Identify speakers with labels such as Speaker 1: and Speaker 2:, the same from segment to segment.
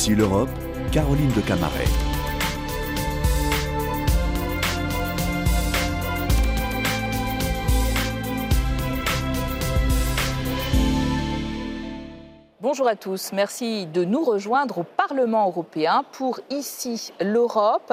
Speaker 1: Ici l'Europe, Caroline de Camaret.
Speaker 2: Bonjour à tous, merci de nous rejoindre au Parlement européen pour Ici l'Europe.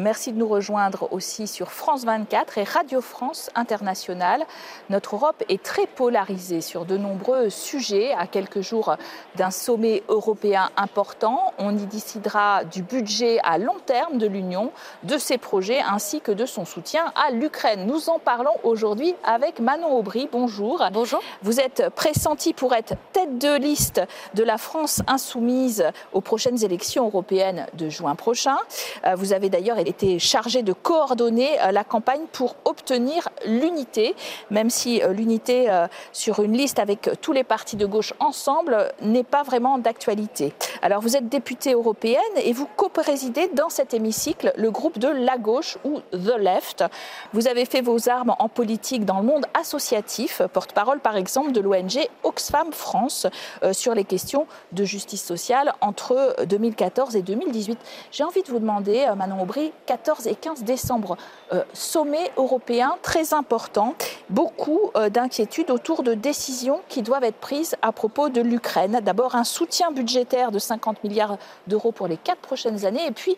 Speaker 2: Merci de nous rejoindre aussi sur France 24 et Radio France Internationale. Notre Europe est très polarisée sur de nombreux sujets. À quelques jours d'un sommet européen important, on y décidera du budget à long terme de l'Union, de ses projets ainsi que de son soutien à l'Ukraine. Nous en parlons aujourd'hui avec Manon Aubry. Bonjour.
Speaker 3: Bonjour.
Speaker 2: Vous êtes pressenti pour être tête de liste de la France insoumise aux prochaines élections européennes de juin prochain. Euh, vous avez d'ailleurs été chargé de coordonner euh, la campagne pour obtenir l'unité, même si euh, l'unité sur une liste avec tous les partis de gauche ensemble n'est pas vraiment d'actualité. Alors vous êtes députée européenne et vous co-présidez dans cet hémicycle le groupe de la gauche ou The Left. Vous avez fait vos armes en politique dans le monde associatif, porte-parole par exemple de l'ONG Oxfam France sur les questions de justice sociale entre 2014 et 2018. J'ai envie de vous demander, euh, Manon Aubry, 14 et 15 décembre, euh, sommet européen très important, beaucoup euh, d'inquiétudes autour de décisions qui doivent être prises à propos de l'Ukraine. D'abord un soutien budgétaire de 50 milliards d'euros pour les quatre prochaines années et puis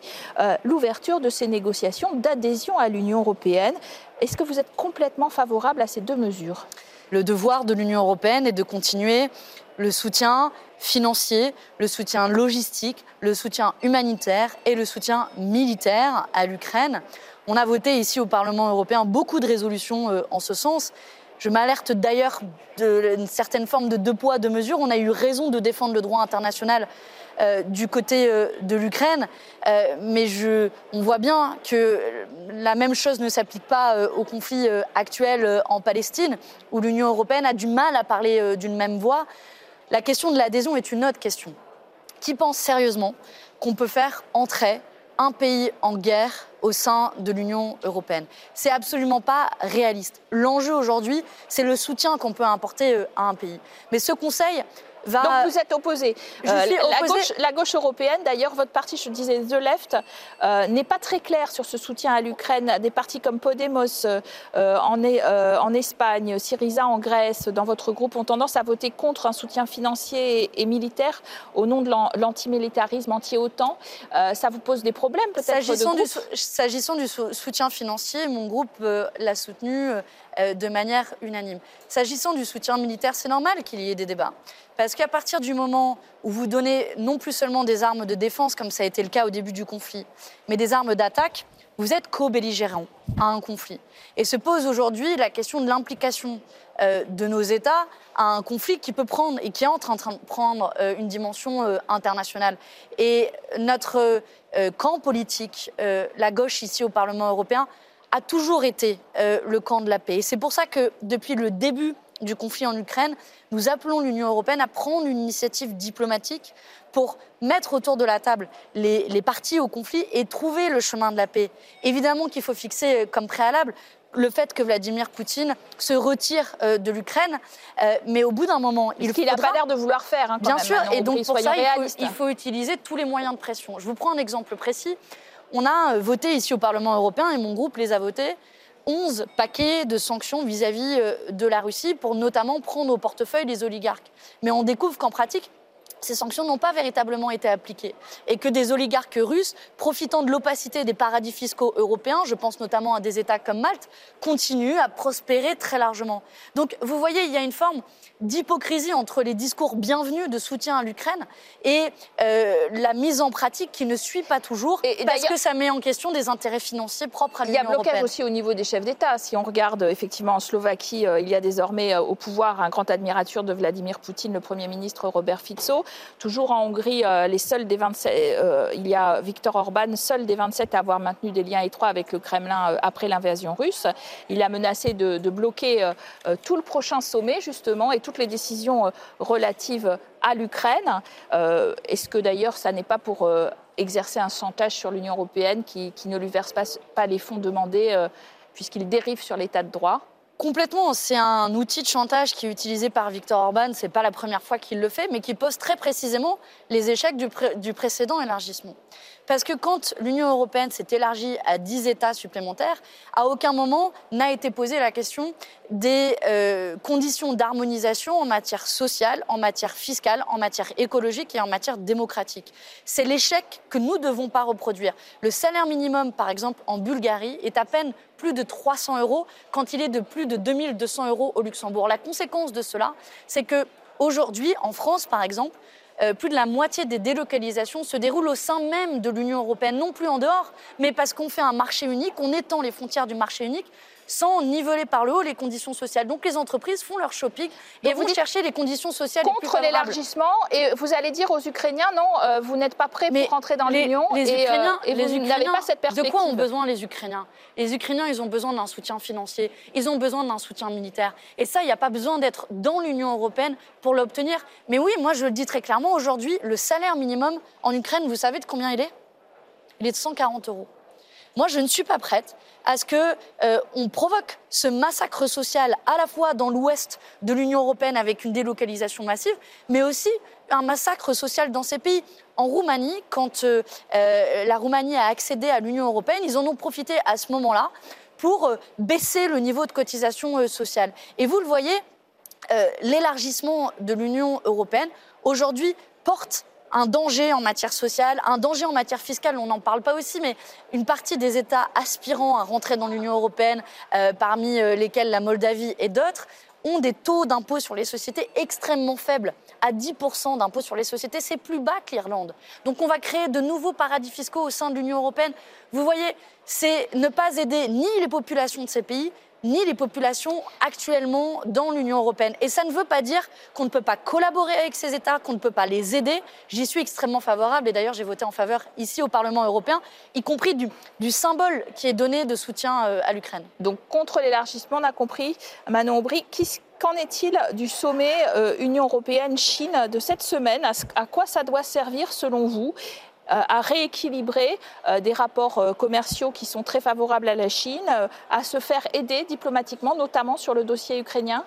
Speaker 2: l'ouverture de ces négociations d'adhésion à l'Union européenne. Est-ce que vous êtes complètement favorable à ces deux mesures?
Speaker 3: Le devoir de l'Union européenne est de continuer le soutien financier, le soutien logistique, le soutien humanitaire et le soutien militaire à l'Ukraine. On a voté ici au Parlement européen beaucoup de résolutions euh, en ce sens. Je m'alerte d'ailleurs d'une certaine forme de deux poids, deux mesures. On a eu raison de défendre le droit international euh, du côté euh, de l'Ukraine, mais on voit bien que la même chose ne s'applique pas au conflit actuel en Palestine, où l'Union européenne a du mal à parler d'une même voix. La question de l'adhésion est une autre question. Qui pense sérieusement qu'on peut faire entrer un pays en guerre au sein de l'Union européenne? C'est absolument pas réaliste. L'enjeu aujourd'hui, c'est le soutien qu'on peut apporter euh, à un pays. Mais ce Conseil
Speaker 2: donc vous êtes opposé. Euh, la, gauche, européenne, d'ailleurs, votre parti, je disais The Left, euh, n'est pas très clair sur ce soutien à l'Ukraine. Des partis comme Podemos euh, en, en, Espagne, Syriza en Grèce, dans votre groupe, ont tendance à voter contre un soutien financier et, militaire au nom de l'antimilitarisme anti-OTAN. ça vous pose des problèmes peut-être
Speaker 3: S'agissant du, du, soutien financier, mon groupe l'a soutenu de manière unanime. S'agissant du soutien militaire, c'est normal qu'il y ait des débats. Parce qu'à partir du moment où vous donnez non plus seulement des armes de défense, comme ça a été le cas au début du conflit, mais des armes d'attaque, vous êtes co-belligérant à un conflit. Et se pose aujourd'hui la question de l'implication euh, de nos États à un conflit qui peut prendre et qui est en train de prendre euh, une dimension euh, internationale. Et notre camp politique, la gauche ici au Parlement européen, a toujours été le camp de la paix. Et c'est pour ça que depuis le début du conflit en Ukraine, nous appelons l'Union européenne à prendre une initiative diplomatique pour mettre autour de la table les, parties au conflit et trouver le chemin de la paix. Évidemment qu'il faut fixer comme préalable le fait que Vladimir Poutine se retire euh, de l'Ukraine, euh, mais au bout d'un moment,
Speaker 2: il qu'il n'a pas l'air de vouloir faire. Hein,
Speaker 3: Bien sûr, et donc pour ça, il faut, utiliser tous les moyens de pression. Je vous prends un exemple précis. On a euh, voté ici au Parlement européen, et mon groupe les a votés, 11 paquets de sanctions vis-à-vis euh, de la Russie pour notamment prendre au portefeuille les oligarques. Mais on découvre qu'en pratique, ces sanctions n'ont pas véritablement été appliquées et que des oligarques russes, profitant de l'opacité des paradis fiscaux européens, je pense notamment à des États comme Malte, continuent à prospérer très largement. Donc vous voyez, il y a une forme d'hypocrisie entre les discours bienvenus de soutien à l'Ukraine et euh, la mise en pratique qui ne suit pas toujours, et, parce que ça met en question des intérêts financiers propres à l'Union
Speaker 2: européenne. Il y a blocage aussi au niveau des chefs d'État. Si on regarde effectivement en Slovaquie, euh, il y a désormais euh, au pouvoir un grand admirateur de Vladimir Poutine, le Premier ministre Robert Fico. Toujours en Hongrie, les seuls des 27, il y a Viktor Orban, seul des 27 à avoir maintenu des liens étroits avec le Kremlin après l'invasion russe. Il a menacé de, bloquer tout le prochain sommet justement et toutes les décisions euh, relatives à l'Ukraine. Euh, est-ce que d'ailleurs ça n'est pas pour euh, exercer un chantage sur l'Union européenne qui, ne lui verse pas, les fonds demandés puisqu'il dérive sur l'état de droit?
Speaker 3: Complètement, c'est un outil de chantage qui est utilisé par Viktor Orban. C'est pas la première fois qu'il le fait, mais qui pose très précisément les échecs du, précédent élargissement. Parce que quand l'Union européenne s'est élargie à 10 États supplémentaires, à aucun moment n'a été posée la question des euh, conditions d'harmonisation en matière sociale, en matière fiscale, en matière écologique et en matière démocratique. C'est l'échec que nous ne devons pas reproduire. Le salaire minimum, par exemple, en Bulgarie, est à peine plus de 300 euros quand il est de plus de 2200 euros au Luxembourg. La conséquence de cela, c'est que aujourd'hui, en France, par exemple, euh, plus de la moitié des délocalisations se déroulent au sein même de l'Union européenne, non plus en dehors, mais parce qu'on fait un marché unique, on étend les frontières du marché unique sans niveler par le haut les conditions sociales. Donc les entreprises font leur shopping et vont chercher les conditions sociales
Speaker 2: contre l'élargissement. Et vous allez dire aux Ukrainiens non, euh, vous n'êtes pas prêts pour rentrer dans l'Union.
Speaker 3: Les,
Speaker 2: et,
Speaker 3: Ukrainiens,
Speaker 2: euh, vous n'avez pas cette perspective.
Speaker 3: De quoi ont besoin les Ukrainiens? Les Ukrainiens, ils ont besoin d'un soutien financier, ils ont besoin d'un soutien militaire. Et ça, il n'y a pas besoin d'être dans l'Union européenne pour l'obtenir. Mais oui, moi je le dis très clairement, aujourd'hui, le salaire minimum en Ukraine, vous savez de combien il est? Il est de 140 euros. Moi, je ne suis pas prête à ce qu'on euh, provoque ce massacre social à la fois dans l'ouest de l'Union européenne avec une délocalisation massive, mais aussi un massacre social dans ces pays. En Roumanie, quand euh, euh, la Roumanie a accédé à l'Union européenne, ils en ont profité à ce moment-là pour baisser le niveau de cotisation sociale. Et vous le voyez, l'élargissement de l'Union européenne aujourd'hui porte un danger en matière sociale, un danger en matière fiscale, on n'en parle pas aussi, mais une partie des États aspirant à rentrer dans l'Union européenne, euh, parmi euh, lesquels la Moldavie et d'autres, ont des taux d'impôt sur les sociétés extrêmement faibles. À 10% d'impôt sur les sociétés, c'est plus bas que l'Irlande. Donc on va créer de nouveaux paradis fiscaux au sein de l'Union européenne. Vous voyez, c'est ne pas aider ni les populations de ces pays, ni les populations actuellement dans l'Union européenne. Et ça ne veut pas dire qu'on ne peut pas collaborer avec ces États, qu'on ne peut pas les aider. J'y suis extrêmement favorable et d'ailleurs j'ai voté en faveur ici au Parlement européen, y compris du, symbole qui est donné de soutien euh, à l'Ukraine.
Speaker 2: Donc contre l'élargissement, on a compris, Manon Aubry, Qu'en est-il du sommet euh, Union européenne-Chine de cette semaine? À quoi ça doit servir selon vous? À rééquilibrer euh, des rapports euh, commerciaux qui sont très favorables à la Chine, à se faire aider diplomatiquement, notamment sur le dossier ukrainien?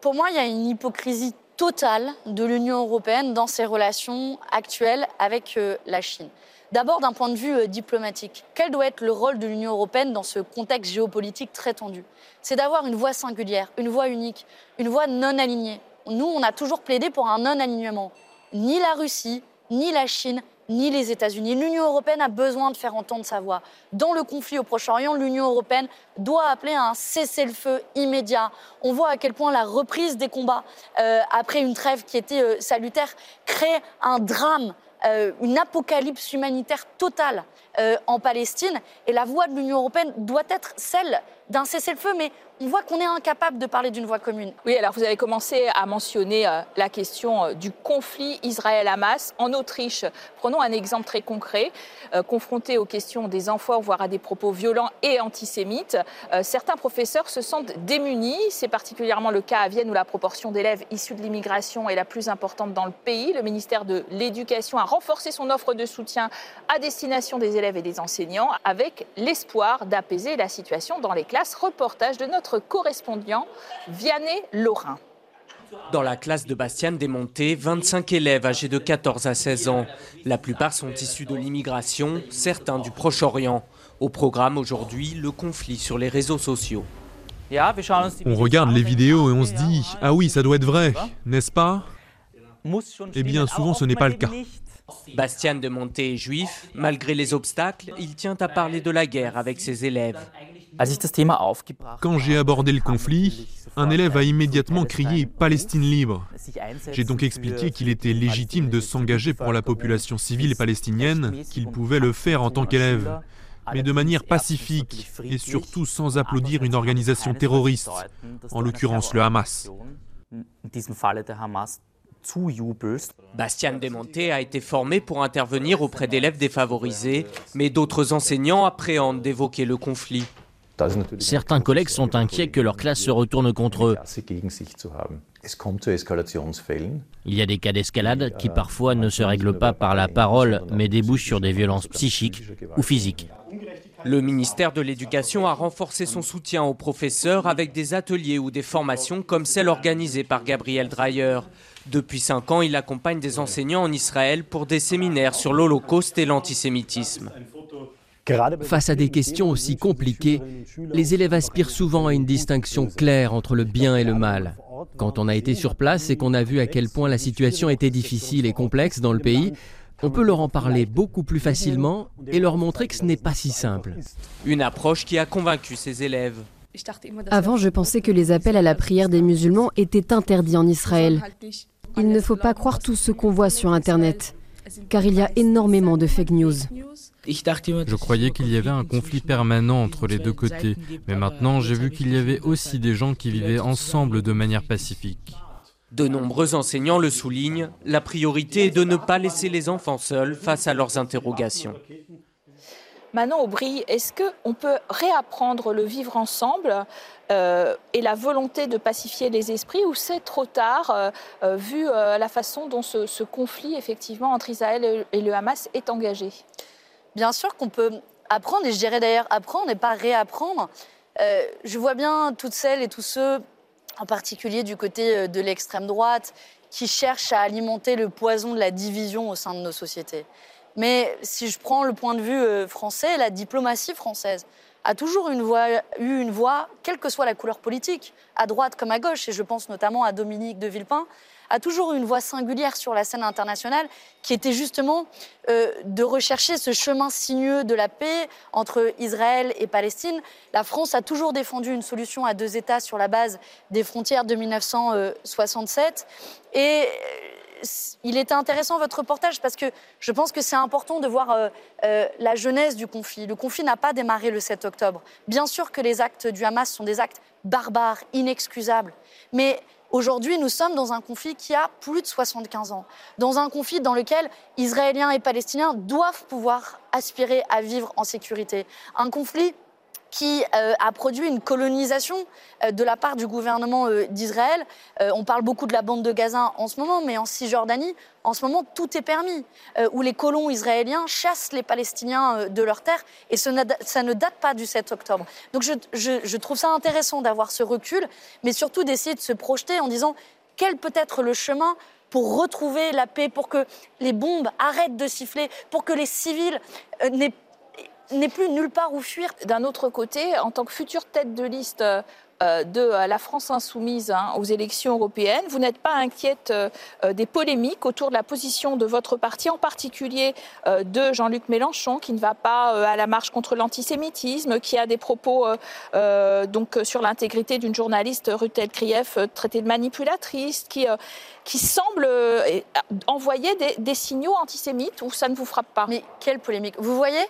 Speaker 3: Pour moi, il y a une hypocrisie totale de l'Union européenne dans ses relations actuelles avec la Chine. D'abord d'un point de vue diplomatique. Quel doit être le rôle de l'Union européenne dans ce contexte géopolitique très tendu? C'est d'avoir une voix singulière, une voix unique, une voix non alignée. Nous, on a toujours plaidé pour un non-alignement. Ni la Russie, ni la Chine ni les États-Unis. L'Union européenne a besoin de faire entendre sa voix. Dans le conflit au Proche-Orient, l'Union européenne doit appeler à un cessez-le-feu immédiat. On voit à quel point la reprise des combats, euh, après une trêve qui était euh, salutaire, crée un drame, euh, une apocalypse humanitaire totale en Palestine. Et la voix de l'Union européenne doit être celle d'un cessez-le-feu, mais on voit qu'on est incapable de parler d'une voix commune.
Speaker 2: Oui, alors vous avez commencé à mentionner euh, la question euh, du conflit Israël-Hamas. En Autriche, prenons un exemple très concret. Euh, confronté aux questions des enfants, voire à des propos violents et antisémites, certains professeurs se sentent démunis. C'est particulièrement le cas à Vienne où la proportion d'élèves issus de l'immigration est la plus importante dans le pays. Le ministère de l'Éducation a renforcé son offre de soutien à destination des élèves et des enseignants avec l'espoir d'apaiser la situation dans les classes. Reportage de notre correspondant Vianney Lorrain.
Speaker 4: Dans la classe de Bastiane Desmontés, 25 élèves âgés de 14 à 16 ans. La plupart sont issus de l'immigration, certains du Proche-Orient. Au programme aujourd'hui, le conflit sur les réseaux sociaux.
Speaker 5: On regarde les vidéos et on se dit Ah oui, ça doit être vrai, n'est-ce pas? Eh bien, souvent ce n'est pas le cas.
Speaker 4: Bastien de Monté est juif. Malgré les obstacles, il tient à parler de la guerre avec ses élèves.
Speaker 5: Quand j'ai abordé le conflit, un élève a immédiatement crié Palestine libre. J'ai donc expliqué qu'il était légitime de s'engager pour la population civile palestinienne, qu'il pouvait le faire en tant qu'élève, mais de manière pacifique et surtout sans applaudir une organisation terroriste, en l'occurrence le Hamas.
Speaker 4: Bastien Demonté a été formé pour intervenir auprès d'élèves défavorisés, mais d'autres enseignants appréhendent d'évoquer le conflit.
Speaker 6: Certains collègues sont inquiets que leur classe se retourne contre eux. Il y a des cas d'escalade qui parfois ne se règlent pas par la parole, mais débouchent sur des violences psychiques ou physiques.
Speaker 4: Le ministère de l'Éducation a renforcé son soutien aux professeurs avec des ateliers ou des formations comme celle organisée par Gabriel Dreyer. Depuis cinq ans, il accompagne des enseignants en Israël pour des séminaires sur l'Holocauste et l'antisémitisme.
Speaker 7: Face à des questions aussi compliquées, les élèves aspirent souvent à une distinction claire entre le bien et le mal. Quand on a été sur place et qu'on a vu à quel point la situation était difficile et complexe dans le pays, on peut leur en parler beaucoup plus facilement et leur montrer que ce n'est pas si simple.
Speaker 4: Une approche qui a convaincu ses élèves.
Speaker 8: Avant, je pensais que les appels à la prière des musulmans étaient interdits en Israël. Il ne faut pas croire tout ce qu'on voit sur Internet, car il y a énormément de fake news.
Speaker 5: Je croyais qu'il y avait un conflit permanent entre les deux côtés, mais maintenant j'ai vu qu'il y avait aussi des gens qui vivaient ensemble de manière pacifique.
Speaker 4: De nombreux enseignants le soulignent, la priorité est de ne pas laisser les enfants seuls face à leurs interrogations.
Speaker 2: Manon Aubry, est-ce qu'on peut réapprendre le vivre ensemble euh, et la volonté de pacifier les esprits ou c'est trop tard euh, euh, vu la façon dont ce, ce, conflit effectivement entre Israël et le Hamas est engagé?
Speaker 3: Bien sûr qu'on peut apprendre et je dirais d'ailleurs apprendre et pas réapprendre. je vois bien toutes celles et tous ceux, en particulier du côté de l'extrême droite, qui cherchent à alimenter le poison de la division au sein de nos sociétés. Mais si je prends le point de vue euh, français, la diplomatie française a toujours eu une voix, quelle que soit la couleur politique, à droite comme à gauche, et je pense notamment à Dominique de Villepin, a toujours eu une voix singulière sur la scène internationale qui était justement euh, de rechercher ce chemin sinueux de la paix entre Israël et Palestine. La France a toujours défendu une solution à deux États sur la base des frontières de 1967. Et il était intéressant votre reportage parce que je pense que c'est important de voir euh, euh, la genèse du conflit. Le conflit n'a pas démarré le 7 octobre. Bien sûr que les actes du Hamas sont des actes barbares, inexcusables. Mais aujourd'hui, nous sommes dans un conflit qui a plus de 75 ans. Dans un conflit dans lequel Israéliens et Palestiniens doivent pouvoir aspirer à vivre en sécurité. Un conflit qui euh, a produit une colonisation euh, de la part du gouvernement euh, d'Israël. on parle beaucoup de la bande de Gaza en ce moment, mais en Cisjordanie, en ce moment, tout est permis, où les colons israéliens chassent les Palestiniens de leurs terres, et ça ne date pas du 7 octobre. Donc je, trouve ça intéressant d'avoir ce recul, mais surtout d'essayer de se projeter en disant quel peut être le chemin pour retrouver la paix, pour que les bombes arrêtent de siffler, pour que les civils n'aient n'est plus nulle part où fuir.
Speaker 2: D'un autre côté, en tant que future tête de liste euh, de euh, la France insoumise hein, aux élections européennes. Vous n'êtes pas inquiète euh, des polémiques autour de la position de votre parti, en particulier de Jean-Luc Mélenchon, qui ne va pas à la marche contre l'antisémitisme, qui a des propos donc sur l'intégrité d'une journaliste Rutel Krief traitée de manipulatrice, qui, qui semble envoyer des, des signaux antisémites ou ça ne vous frappe pas
Speaker 3: Mais quelle polémique Vous voyez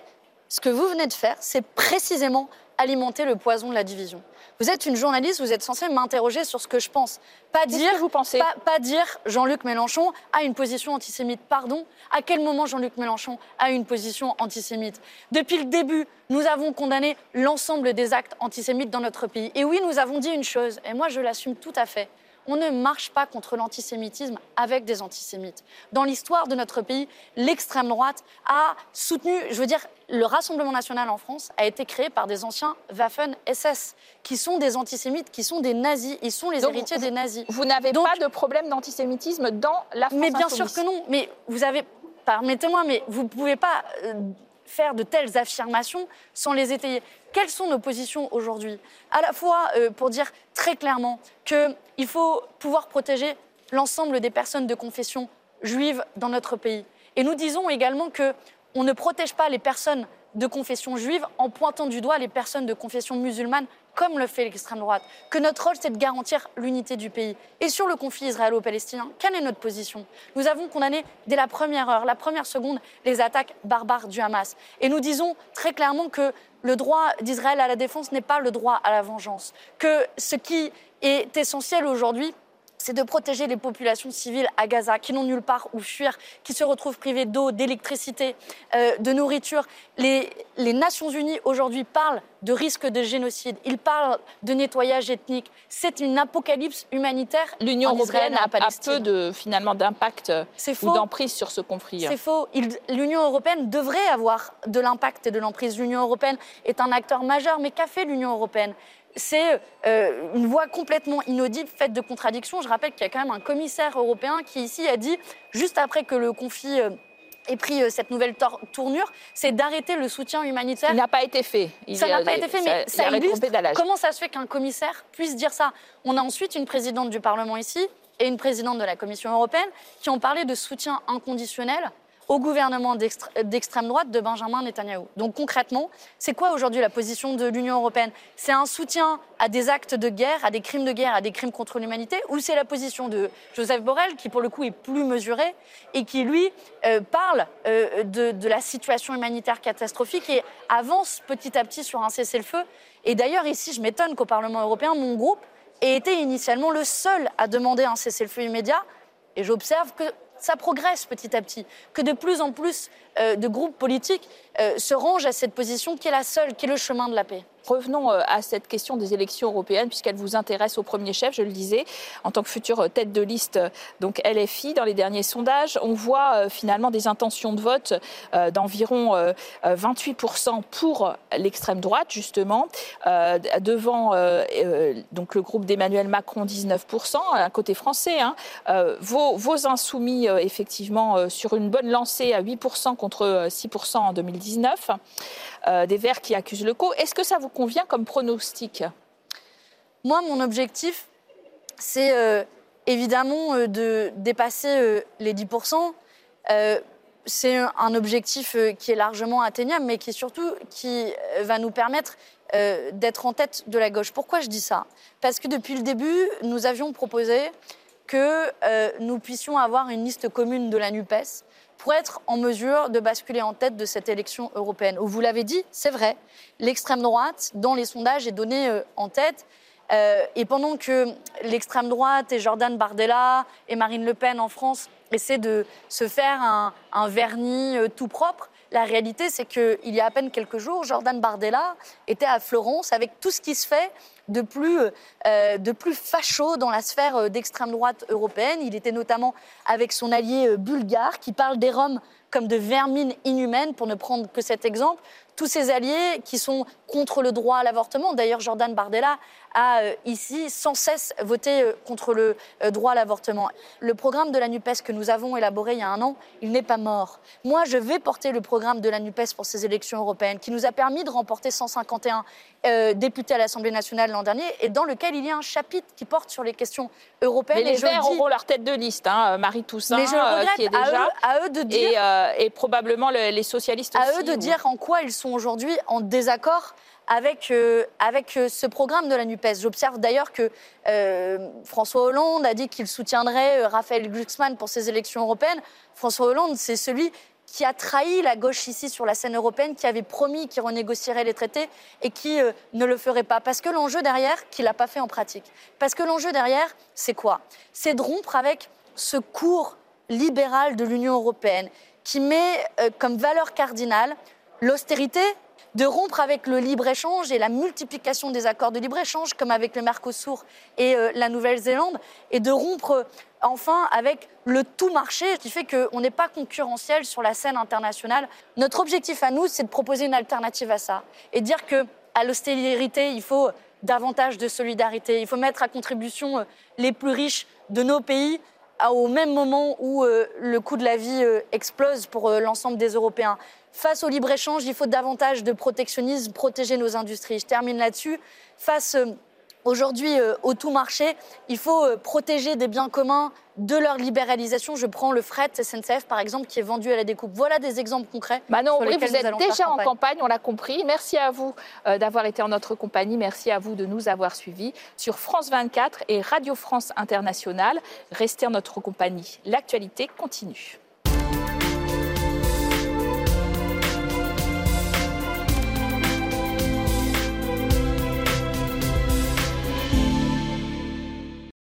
Speaker 3: ce que vous venez de faire, c'est précisément alimenter le poison de la division. Vous êtes une journaliste, vous êtes censé m'interroger sur ce que je pense.
Speaker 2: Pas dire, que vous pensez
Speaker 3: pas, dire Jean-Luc Mélenchon a une position antisémite. Pardon, à quel moment Jean-Luc Mélenchon a une position antisémite Depuis le début, nous avons condamné l'ensemble des actes antisémites dans notre pays. Et oui, nous avons dit une chose, et moi je l'assume tout à fait. On ne marche pas contre l'antisémitisme avec des antisémites. Dans l'histoire de notre pays, l'extrême droite a soutenu, je veux dire, le Rassemblement national en France a été créé par des anciens Waffen-SS, qui sont des antisémites, qui sont des nazis, ils sont les héritiers des nazis.
Speaker 2: Vous n'avez pas de problème d'antisémitisme dans la France
Speaker 3: Mais bien sûr que non. Mais vous avez, permettez-moi, mais vous ne pouvez pas euh, faire de telles affirmations sans les étayer. Quelles sont nos positions aujourd'hui? À la fois euh, pour dire très clairement qu'il faut pouvoir protéger l'ensemble des personnes de confession juive dans notre pays. Et nous disons également qu'on ne protège pas les personnes de confession juive en pointant du doigt les personnes de confession musulmane comme le fait l'extrême droite, que notre rôle c'est de garantir l'unité du pays. Et sur le conflit israélo-palestinien, quelle est notre position? Nous avons condamné dès la première heure, la première seconde, les attaques barbares du Hamas. Et nous disons très clairement que le droit d'Israël à la défense n'est pas le droit à la vengeance, que ce qui est essentiel aujourd'hui, c'est de protéger les populations civiles à Gaza qui n'ont nulle part où fuir, qui se retrouvent privées d'eau, d'électricité, euh, de nourriture. Les, Nations Unies aujourd'hui parlent de risque de génocide, ils parlent de nettoyage ethnique. C'est une apocalypse humanitaire.
Speaker 2: L'Union européenne a, a, peu de, finalement d'impact ou d'emprise sur ce conflit.
Speaker 3: C'est faux. L'Union européenne devrait avoir de l'impact et de l'emprise. L'Union européenne est un acteur majeur, mais qu'a fait l'Union européenne? C'est euh, une voix complètement inaudible, faite de contradictions. Je rappelle qu'il y a quand même un commissaire européen qui ici a dit, juste après que le conflit euh, ait pris euh, cette nouvelle tournure, c'est d'arrêter le soutien humanitaire.
Speaker 2: Il n'a pas été fait.
Speaker 3: ça n'a pas été fait, mais ça, illustre comment ça se fait qu'un commissaire puisse dire ça. On a ensuite une présidente du Parlement ici et une présidente de la Commission européenne qui ont parlé de soutien inconditionnel au gouvernement d'extrême droite de Benjamin Netanyahou. Donc concrètement, c'est quoi aujourd'hui la position de l'Union européenne? C'est un soutien à des actes de guerre, à des crimes de guerre, à des crimes contre l'humanité, ou c'est la position de Joseph Borrell, qui pour le coup est plus mesuré et qui lui euh, parle euh, de, de la situation humanitaire catastrophique et avance petit à petit sur un cessez-le-feu? Et d'ailleurs ici, je m'étonne qu'au Parlement européen, mon groupe ait été initialement le seul à demander un cessez-le-feu immédiat. Et j'observe que ça progresse petit à petit, que de plus en plus euh, de groupes politiques euh, se rangent à cette position qui est la seule, qui est le chemin de la paix.
Speaker 2: Revenons euh, à cette question des élections européennes, puisqu'elle vous intéresse au premier chef, je le disais, en tant que future tête de liste, donc LFI, dans les derniers sondages, on voit finalement des intentions de vote d'environ 28% pour l'extrême droite, justement, devant le groupe d'Emmanuel Macron, 19%, un côté français. Hein. Vos, insoumis, effectivement, sur une bonne lancée à 8% contre 6% en 2019. Euh, des Verts qui accusent le co. Est-ce que ça vous convient comme pronostic?
Speaker 3: Moi, mon objectif, c'est euh, évidemment euh, de dépasser les 10%. c'est un objectif qui est largement atteignable, mais qui surtout qui va nous permettre d'être en tête de la gauche. Pourquoi je dis ça? Parce que depuis le début, nous avions proposé que nous puissions avoir une liste commune de la NUPES pour être en mesure de basculer en tête de cette élection européenne. Vous l'avez dit, c'est vrai, l'extrême droite, dans les sondages, est donnée euh, en tête. Euh, et pendant que l'extrême droite et Jordan Bardella et Marine Le Pen en France essaient de se faire un, vernis euh, tout propre, la réalité, c'est qu'il y a à peine quelques jours, Jordan Bardella était à Florence avec tout ce qui se fait de plus, euh, de plus facho dans la sphère euh, d'extrême droite européenne. Il était notamment avec son allié euh, bulgare qui parle des Roms comme de vermines inhumaines, pour ne prendre que cet exemple. Tous ces alliés qui sont contre le droit à l'avortement. D'ailleurs, Jordan Bardella a euh, ici sans cesse voté euh, contre le euh, droit à l'avortement. Le programme de la NUPES que nous avons élaboré il y a un an, il n'est pas mort. Moi, je vais porter le programme de la NUPES pour ces élections européennes qui nous a permis de remporter 151 députés à l'Assemblée nationale l'an dernier et dans lequel il y a un chapitre qui porte sur les questions européennes.
Speaker 2: Mais les Verts auront leur tête de liste, hein, Marie Toussaint,
Speaker 3: Mais je regrette,
Speaker 2: qui est déjà...
Speaker 3: À eux, de dire...
Speaker 2: Et, probablement les socialistes
Speaker 3: aussi.
Speaker 2: À
Speaker 3: eux de dire en quoi ils sont aujourd'hui en désaccord avec, euh, avec euh, ce programme de la NUPES. J'observe d'ailleurs que euh, François Hollande a dit qu'il soutiendrait Raphaël Glucksmann pour ces élections européennes. François Hollande, c'est celui qui a trahi la gauche ici sur la scène européenne, qui avait promis qu'il renégocierait les traités et qui ne le ferait pas. Parce que l'enjeu derrière, qu'il n'a pas fait en pratique. Parce que l'enjeu derrière, c'est quoi? C'est de rompre avec ce cours libéral de l'Union européenne qui met comme valeur cardinale l'austérité, de rompre avec le libre-échange et la multiplication des accords de libre-échange, comme avec le Mercosur et euh, la Nouvelle-Zélande, et de rompre euh, enfin avec le tout marché, qui fait qu'on n'est pas concurrentiel sur la scène internationale. Notre objectif à nous, c'est de proposer une alternative à ça et dire que à l'austérité, il faut davantage de solidarité. Il faut mettre à contribution euh, les plus riches de nos pays au même moment où le coût de la vie explose pour l'ensemble des Européens. Face au libre-échange, il faut davantage de protectionnisme, protéger nos industries. Je termine là-dessus. Face euh, aujourd'hui euh, au tout marché, il faut euh, protéger des biens communs de leur libéralisation. Je prends le fret SNCF, par exemple, qui est vendu à la découpe. Voilà des exemples concrets.
Speaker 2: Manon, oui, vous êtes déjà en campagne, on l'a compris. Merci à vous d'avoir été en notre compagnie. Merci à vous de nous avoir suivis sur France 24 et Radio France Internationale. Restez en notre compagnie. L'actualité continue.